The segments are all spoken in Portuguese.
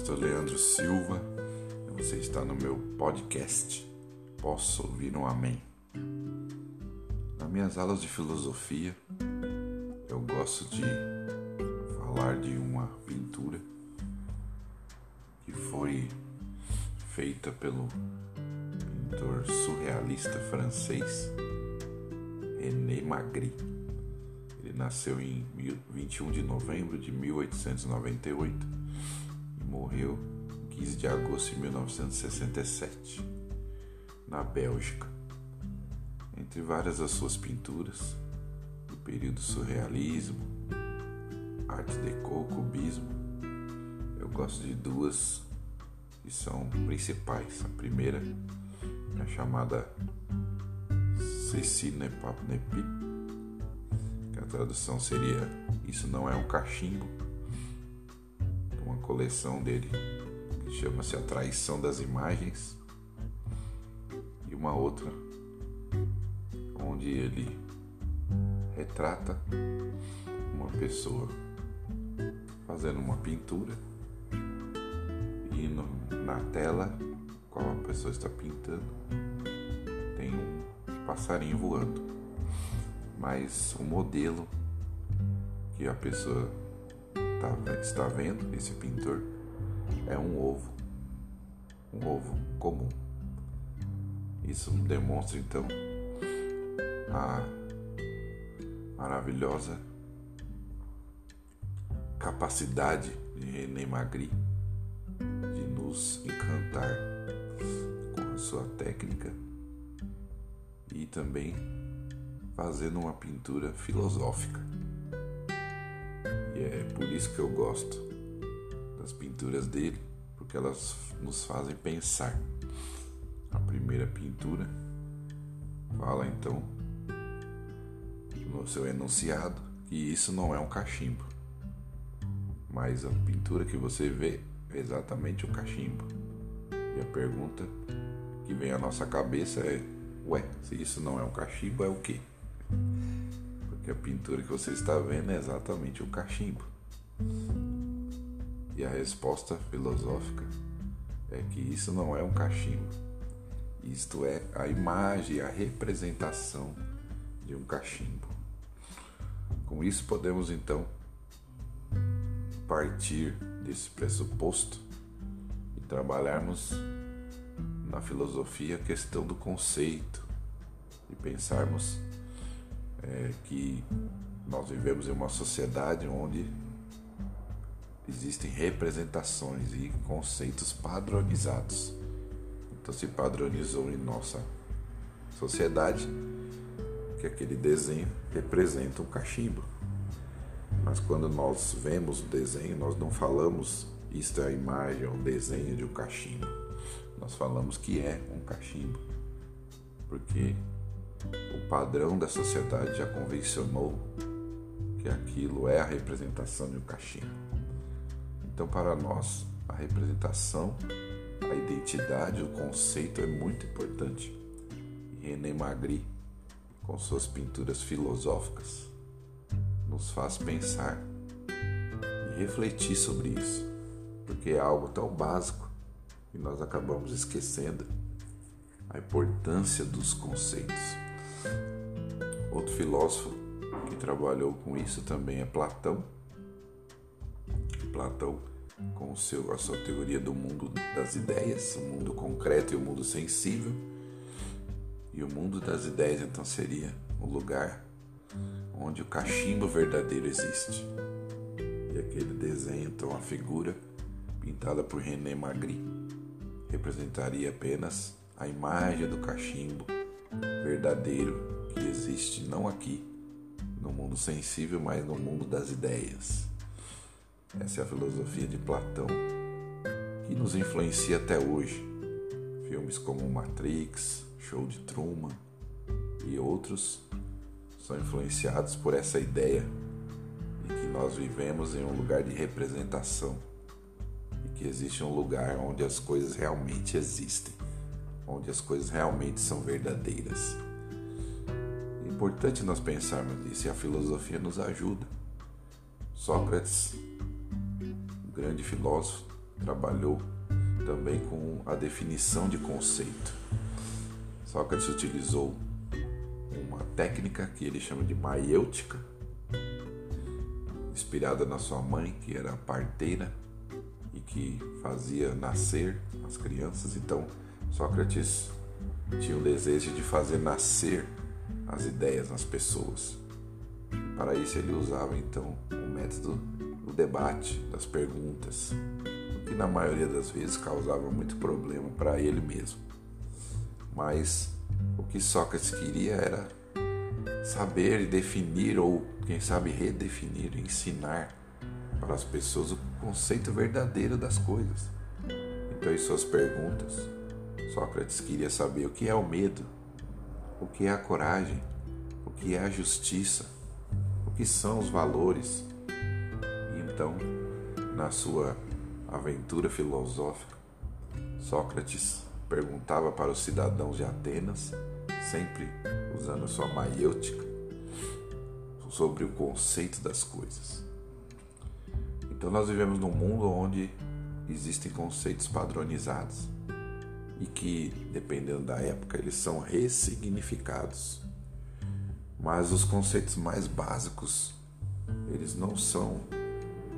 pastor Leandro Silva. Você está no meu podcast. Posso ouvir um amém? Nas minhas aulas de filosofia, eu gosto de falar de uma pintura que foi feita pelo pintor surrealista francês René Magritte. Ele nasceu em 21 de novembro de 1898 morreu 15 de agosto de 1967, na Bélgica. Entre várias das suas pinturas, do período surrealismo, arte deco, cubismo, eu gosto de duas que são principais. A primeira é a chamada Ceci n'est pas que a tradução seria Isso não é um cachimbo coleção dele, que chama-se A Traição das Imagens, e uma outra onde ele retrata uma pessoa fazendo uma pintura e no, na tela qual a pessoa está pintando tem um passarinho voando, mas o modelo que a pessoa tá, está vendo, esse pintor, é um ovo. Um ovo comum. Isso demonstra então a maravilhosa capacidade de René Magritte de nos encantar com a sua técnica e também fazendo uma pintura filosófica. É por isso que eu gosto das pinturas dele, porque elas nos fazem pensar. A primeira pintura fala então no seu enunciado que isso não é um cachimbo, mas a pintura que você vê é exatamente um cachimbo. E a pergunta que vem à nossa cabeça é: ué, se isso não é um cachimbo, é o quê? A pintura que você está vendo é exatamente o cachimbo. E a resposta filosófica é que isso não é um cachimbo. Isto é a imagem, a representação de um cachimbo. Com isso podemos então partir desse pressuposto e trabalharmos na filosofia a questão do conceito e pensarmos é, que nós vivemos em uma sociedade onde existem representações e conceitos padronizados. Então se padronizou em nossa sociedade que aquele desenho representa um cachimbo. Mas quando nós vemos o desenho, nós não falamos isto é a imagem ou desenho de um cachimbo. Nós falamos que é um cachimbo. Porque o padrão da sociedade já convencionou que aquilo é a representação de um cachimbo. Então, para nós, a representação, a identidade, o conceito é muito importante. E René Magritte, com suas pinturas filosóficas, nos faz pensar e refletir sobre isso, porque é algo tão básico que nós acabamos esquecendo a importância dos conceitos. Outro filósofo que trabalhou com isso também é Platão. Platão, com seu, a sua teoria do mundo das ideias, o mundo concreto e o mundo sensível. E o mundo das ideias então seria o lugar onde o cachimbo verdadeiro existe. E aquele desenho, então, a figura pintada por René Magritte representaria apenas a imagem do cachimbo verdadeiro que existe não aqui no mundo sensível, mas no mundo das ideias. Essa é a filosofia de Platão que nos influencia até hoje. Filmes como Matrix, Show de Truman e outros são influenciados por essa ideia de que nós vivemos em um lugar de representação e que existe um lugar onde as coisas realmente existem onde as coisas realmente são verdadeiras. É importante nós pensarmos nisso e a filosofia nos ajuda. Sócrates, um grande filósofo, trabalhou também com a definição de conceito. Sócrates utilizou uma técnica que ele chama de maiêutica, inspirada na sua mãe, que era parteira e que fazia nascer as crianças. Então, Sócrates tinha o desejo de fazer nascer as ideias nas pessoas. Para isso, ele usava então o método do debate, das perguntas, o que na maioria das vezes causava muito problema para ele mesmo. Mas o que Sócrates queria era saber e definir, ou quem sabe redefinir, ensinar para as pessoas o conceito verdadeiro das coisas. Então, em suas perguntas, Sócrates queria saber o que é o medo, o que é a coragem, o que é a justiça, o que são os valores. E então, na sua aventura filosófica, Sócrates perguntava para os cidadãos de Atenas, sempre usando sua maiêutica, sobre o conceito das coisas. Então nós vivemos num mundo onde existem conceitos padronizados e que, dependendo da época, eles são ressignificados. Mas os conceitos mais básicos, eles não são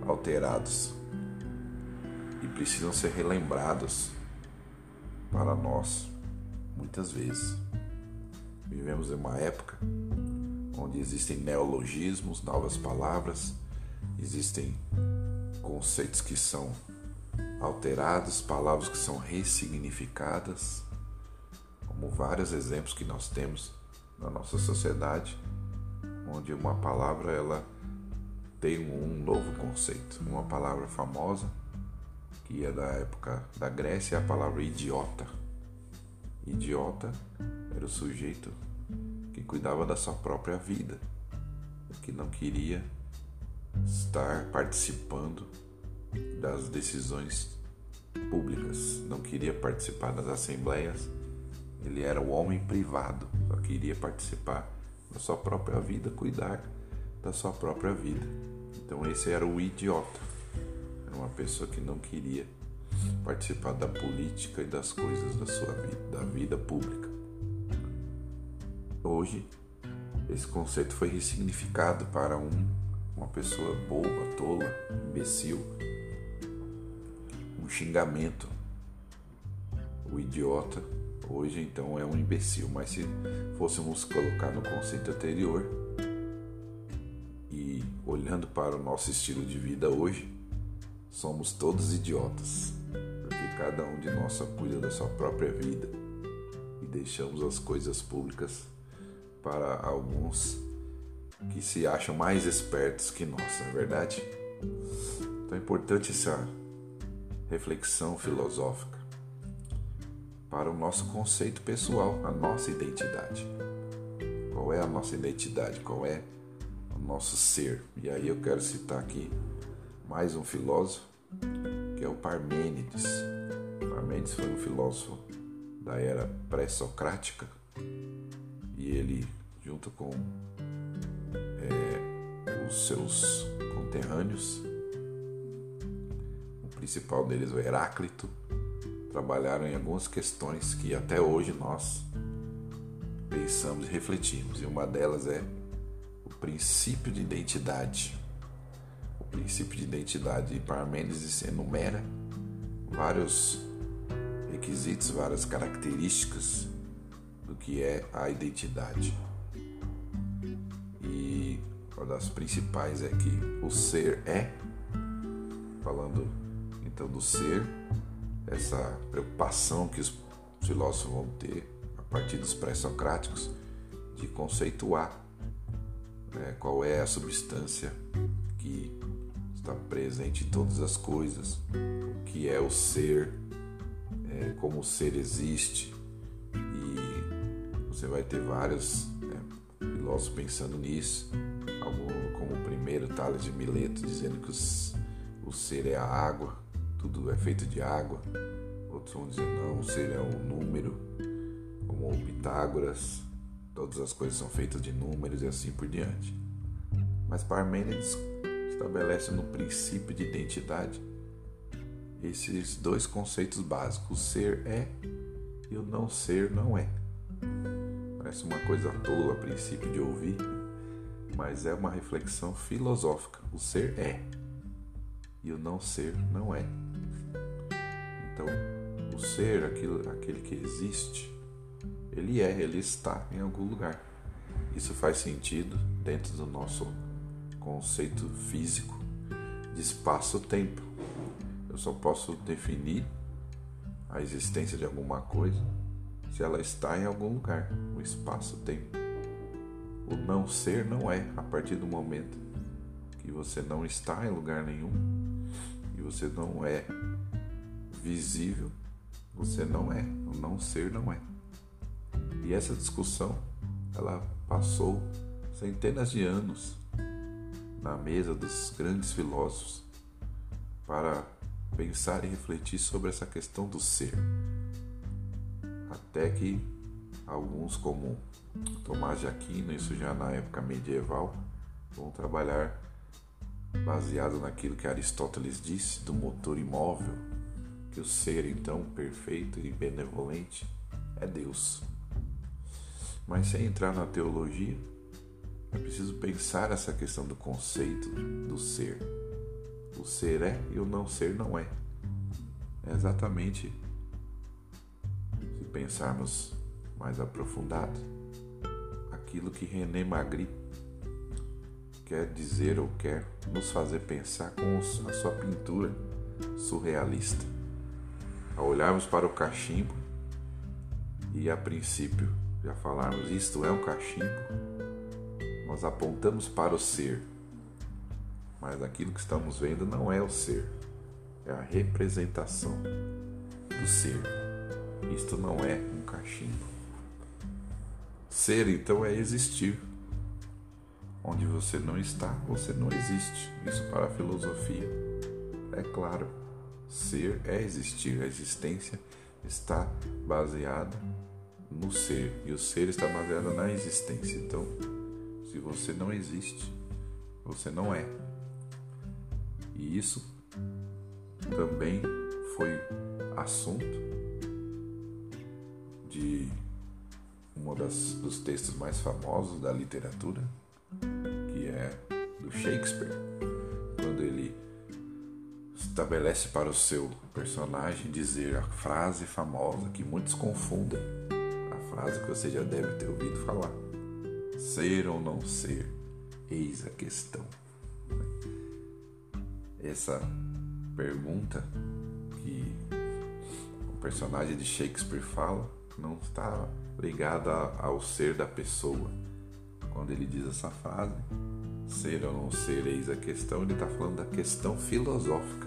alterados e precisam ser relembrados para nós muitas vezes. Vivemos em uma época onde existem neologismos, novas palavras, existem conceitos que são alterados, palavras que são ressignificadas, como vários exemplos que nós temos na nossa sociedade, onde uma palavra ela tem um novo conceito. Uma palavra famosa que é da época da Grécia é a palavra idiota. Idiota era o sujeito que cuidava da sua própria vida, que não queria estar participando das decisões públicas, não queria participar das assembleias. Ele era o homem privado, só queria participar da sua própria vida, cuidar da sua própria vida. Então esse era o idiota. Era uma pessoa que não queria participar da política e das coisas da sua vida, da vida pública. Hoje esse conceito foi ressignificado para um, uma pessoa boba, tola, imbecil, xingamento. O idiota hoje então é um imbecil, mas se fôssemos colocar no conceito anterior e olhando para o nosso estilo de vida hoje, somos todos idiotas, porque cada um de nós cuida da sua própria vida e deixamos as coisas públicas para alguns que se acham mais espertos que nós, não é verdade? Então é importante essa reflexão filosófica para o nosso conceito pessoal, a nossa identidade. Qual é a nossa identidade? Qual é o nosso ser? E aí eu quero citar aqui mais um filósofo, que é o Parmênides. Parmênides foi um filósofo da era pré-socrática e ele, junto com é, os seus conterrâneos, principal deles, o Heráclito, trabalharam em algumas questões que até hoje nós pensamos e refletimos. E uma delas é o princípio de identidade. O princípio de identidade, e Parmênides enumera vários requisitos, várias características do que é a identidade. E uma das principais é que o ser é, falando então do ser, essa preocupação que os filósofos vão ter a partir dos pré-socráticos de conceituar né, qual é a substância que está presente em todas as coisas, o que é o ser, é, como o ser existe. E você vai ter vários né, filósofos pensando nisso, como o primeiro Tales de Mileto dizendo que os, o ser é a água, tudo é feito de água. Outros vão dizer não, o ser é um número, como o Pitágoras, todas as coisas são feitas de números e assim por diante. Mas Parmênides estabelece no princípio de identidade esses dois conceitos básicos: o ser é e o não ser não é. Parece uma coisa tola a princípio de ouvir, mas é uma reflexão filosófica. O ser é e o não ser não é. Então, o ser, aquilo, aquele que existe, ele é, ele está em algum lugar. Isso faz sentido dentro do nosso conceito físico de espaço-tempo. Eu só posso definir a existência de alguma coisa se ela está em algum lugar, o espaço-tempo. O não ser não é a partir do momento que você não está em lugar nenhum você não é visível, você não é, o não ser não é. E essa discussão, ela passou centenas de anos na mesa dos grandes filósofos para pensar e refletir sobre essa questão do ser. Até que alguns, como Tomás de Aquino, isso já na época medieval, vão trabalhar baseado naquilo que Aristóteles disse do motor imóvel, que o ser então perfeito e benevolente é Deus. Mas sem entrar na teologia, é preciso pensar essa questão do conceito do ser. O ser é e o não ser não é. É exatamente, se pensarmos mais aprofundado, aquilo que René Magritte quer dizer ou quer nos fazer pensar com a sua pintura surrealista. Ao olharmos para o cachimbo e a princípio já falarmos isto é um cachimbo, nós apontamos para o ser, mas aquilo que estamos vendo não é o ser, é a representação do ser. Isto não é um cachimbo. Ser então é existir. Onde você não está, você não existe. Isso para a filosofia é claro. Ser é existir, a existência está baseada no ser e o ser está baseado na existência. Então, se você não existe, você não é. E isso também foi assunto de um dos textos mais famosos da literatura, Shakespeare, quando ele estabelece para o seu personagem dizer a frase famosa que muitos confundem, a frase que você já deve ter ouvido falar Ser ou não ser? Eis a questão. Essa pergunta que o personagem de Shakespeare fala não está ligada ao ser da pessoa. Quando ele diz essa frase, ser ou não ser, eis a questão, ele está falando da questão filosófica,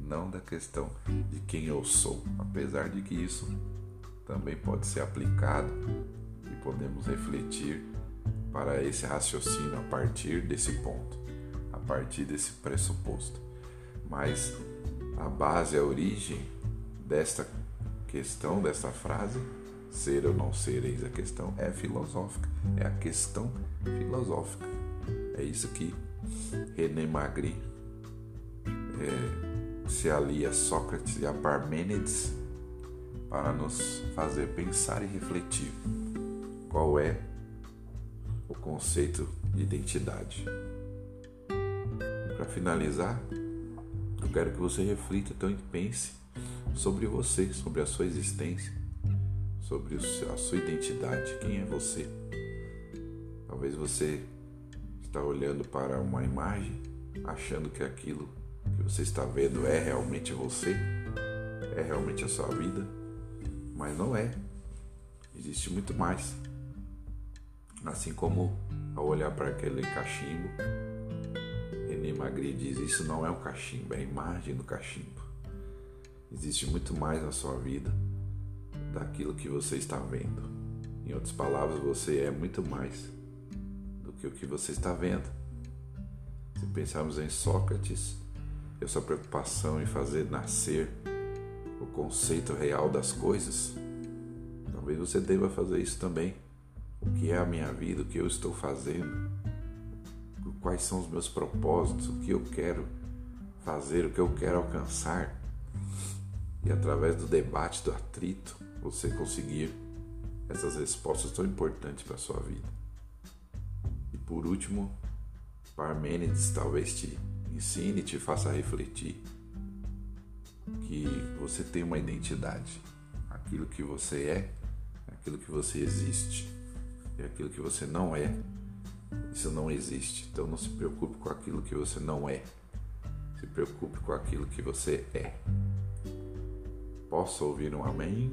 não da questão de quem eu sou, apesar de que isso também pode ser aplicado podemos refletir para esse raciocínio a partir desse ponto, a partir desse pressuposto. Mas a base, a origem desta questão, desta frase, ser ou não ser, eis a questão, é filosófica, é a questão filosófica. É isso que René Magritte é, se alia a Sócrates e a Parmênides para nos fazer pensar e refletir qual é o conceito de identidade. Para finalizar, eu quero que você reflita então pense sobre você, sobre a sua existência, sobre a sua identidade, quem é você. Talvez você está olhando para uma imagem, achando que aquilo que você está vendo é realmente você, é realmente a sua vida, mas não é. Existe muito mais. Assim como ao olhar para aquele cachimbo, René Magritte diz: Isso não é um cachimbo, é a imagem do cachimbo. Existe muito mais na sua vida daquilo que você está vendo. Em outras palavras, você é muito mais do que o que você está vendo. Se pensarmos em Sócrates, e a sua preocupação em fazer nascer o conceito real das coisas, talvez você deva fazer isso também. O que é a minha vida, o que eu estou fazendo, quais são os meus propósitos, o que eu quero fazer, o que eu quero alcançar, e através do debate, do atrito, você conseguir essas respostas tão importantes para a sua vida. E por último, Parmênides talvez te ensine e te faça refletir que você tem uma identidade. Aquilo que você é, aquilo que você existe. E aquilo que você não é, isso não existe. Então não se preocupe com aquilo que você não é. Se preocupe com aquilo que você é. Posso ouvir um amém?